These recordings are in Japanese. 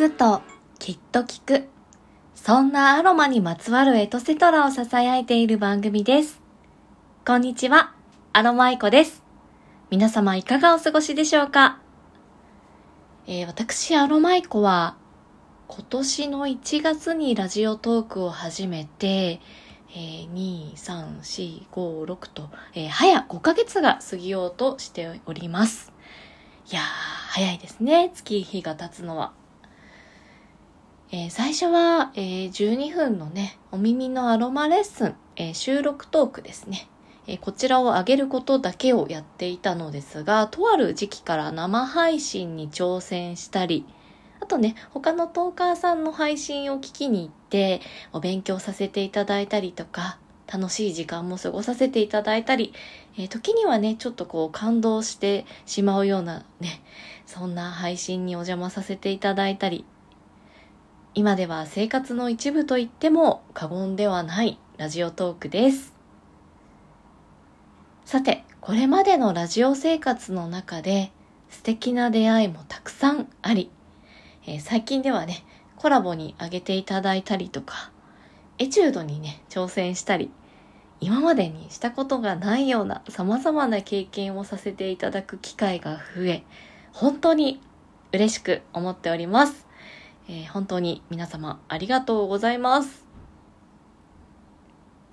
くときっと聞く。そんなアロマにまつわるエトセトラを囁いている番組です。こんにちは、アロマイコです。皆様いかがお過ごしでしょうか？えー私、アロマイコは今年の1月にラジオトークを始めて、えー2、3、4、5、6と、えー早5ヶ月が過ぎようとしております。いやー、早いですね。月日が経つのは。えー最初は、えー12分のね、お耳のアロマレッスン、えー収録トークですね。えこちらを上げることだけをやっていたのですが、とある時期から生配信に挑戦したり、あとね、他のトーカーさんの配信を聞きに行って、お勉強させていただいたりとか、楽しい時間も過ごさせていただいたり、えー時にはね、ちょっとこう感動してしまうようなね、そんな配信にお邪魔させていただいたり、今では生活の一部と言っても過言ではないラジオトークです。さて、これまでのラジオ生活の中で素敵な出会いもたくさんあり、えー最近ではね、コラボにあげていただいたりとか、エチュードにね、挑戦したり、今までにしたことがないような様々な経験をさせていただく機会が増え、本当に嬉しく思っております。えー本当に皆様ありがとうございます。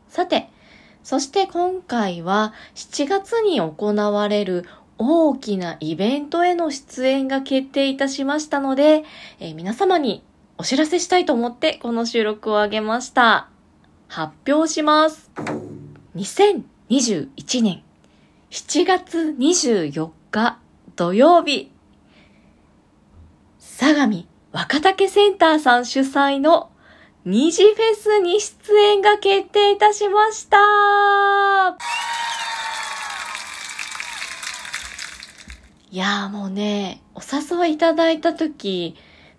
さて、そして今回は7月に行われる大きなイベントへの出演が決定いたしましたので、えー皆様にお知らせしたいと思ってこの収録を上げました。発表します。2021年7月24日土曜日、相模若竹センターさん主催の二次フェスに出演が決定いたしました。いやーもうね、お誘いいただいたとき、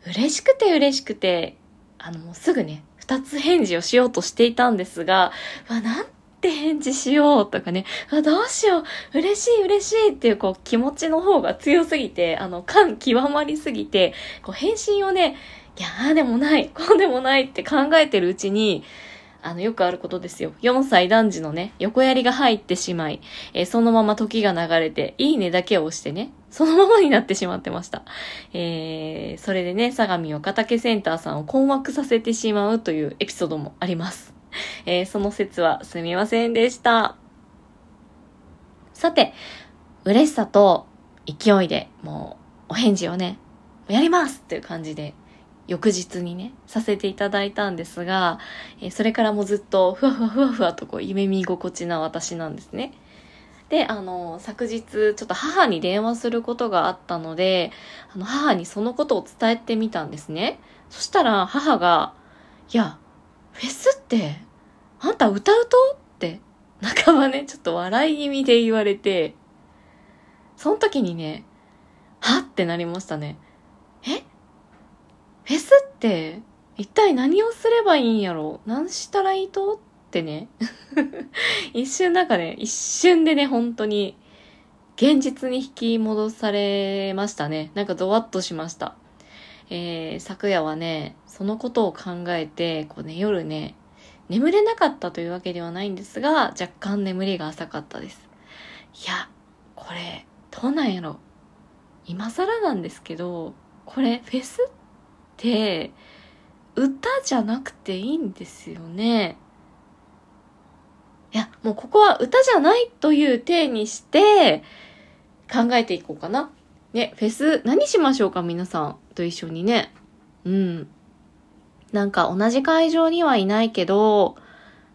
嬉しくて嬉しくて、あのもうすぐね、二つ返事をしようとしていたんですが、わ、なんって返事しようとかね、うわ、どうしよう、嬉しい嬉しいっていうこう気持ちの方が強すぎて、あの、感極まりすぎて、こう返信をね、いや、ああでもない、こうでもないって考えてるうちに、あの、よくあることですよ。4歳男児のね、横槍が入ってしまい、えーそのまま時が流れて、いいねだけを押してね、そのままになってしまってました。えー、それでね、相模若竹センターさんを困惑させてしまうというエピソードもあります。えー、その説はすみませんでした。さて、嬉しさと勢いでもうお返事をね、やりますっていう感じで翌日にね、させていただいたんですが、えそれからもずっとふわふわふわふわとこう夢見心地な私なんですね。で、あの、昨日ちょっと母に電話することがあったので、あの、母にそのことを伝えてみたんですね。そしたら母が、いや、フェスって、あんた歌うと？って、半ばね、ちょっと笑い気味で言われて、その時にね、はってなりましたね。え？フェスって、一体何をすればいいんやろ？何したらいいと？ってね。一瞬なんかね、一瞬でね、本当に、現実に引き戻されましたね。なんかゾワッとしました。えー、昨夜はね、そのことを考えて、こうね、夜ね、眠れなかったというわけではないんですが、若干眠りが浅かったです。いや、これ、どうなんやろ今更なんですけど、これ、フェスって、歌じゃなくていいんですよね。いや、もうここは歌じゃないという体にして考えていこうかな。ね、フェス何しましょうか皆さんと一緒にね。うん。なんか同じ会場にはいないけど、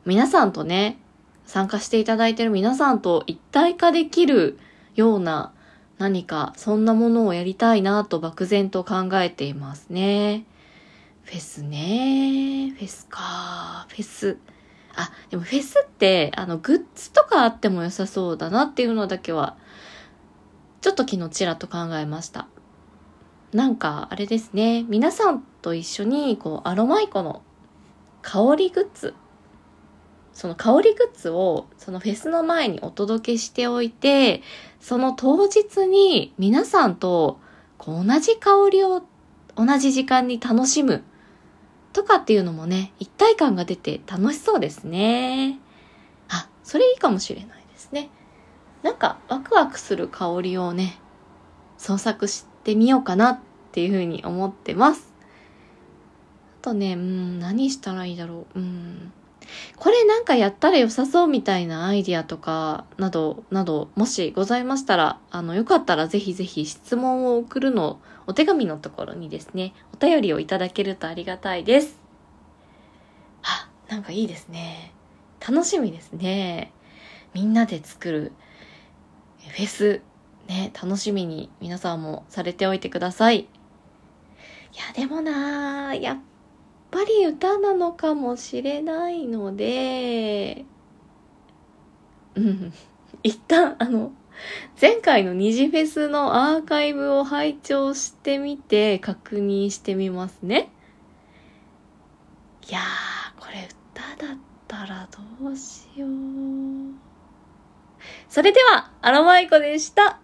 皆さんとね、参加していただいてる皆さんと一体化できるような何かそんなものをやりたいなと漠然と考えていますね。フェスね。フェスか。フェス。あ、でもフェスって、あの、グッズとかあっても良さそうだなっていうのだけは、ちょっと昨日ちらっと考えました。なんか、あれですね。皆さんと一緒に、こう、アロマイコの香りグッズ。その香りグッズを、そのフェスの前にお届けしておいて、その当日に皆さんと、こう、同じ香りを同じ時間に楽しむとかっていうのもね、一体感が出て楽しそうですね。あ、それいいかもしれないですね。なんかワクワクする香りをね、創作してみようかなっていうふうに思ってます。あとね、うん、何したらいいだろう。うん。これなんかやったら良さそうみたいなアイディアとか、など、など、もしございましたら、あの、よかったらぜひぜひ質問を送るの、お手紙のところにですね、お便りをいただけるとありがたいです。あ、なんかいいですね。楽しみですね。みんなで作るフェス、ね、楽しみに皆さんもされておいてください。いや、でもなやっぱり歌なのかもしれないので、うん、一旦、あの、前回の二次フェスのアーカイブを拝聴してみて確認してみますね。いやー、これ歌だったらどうしよう。それでは、アロマイコでした。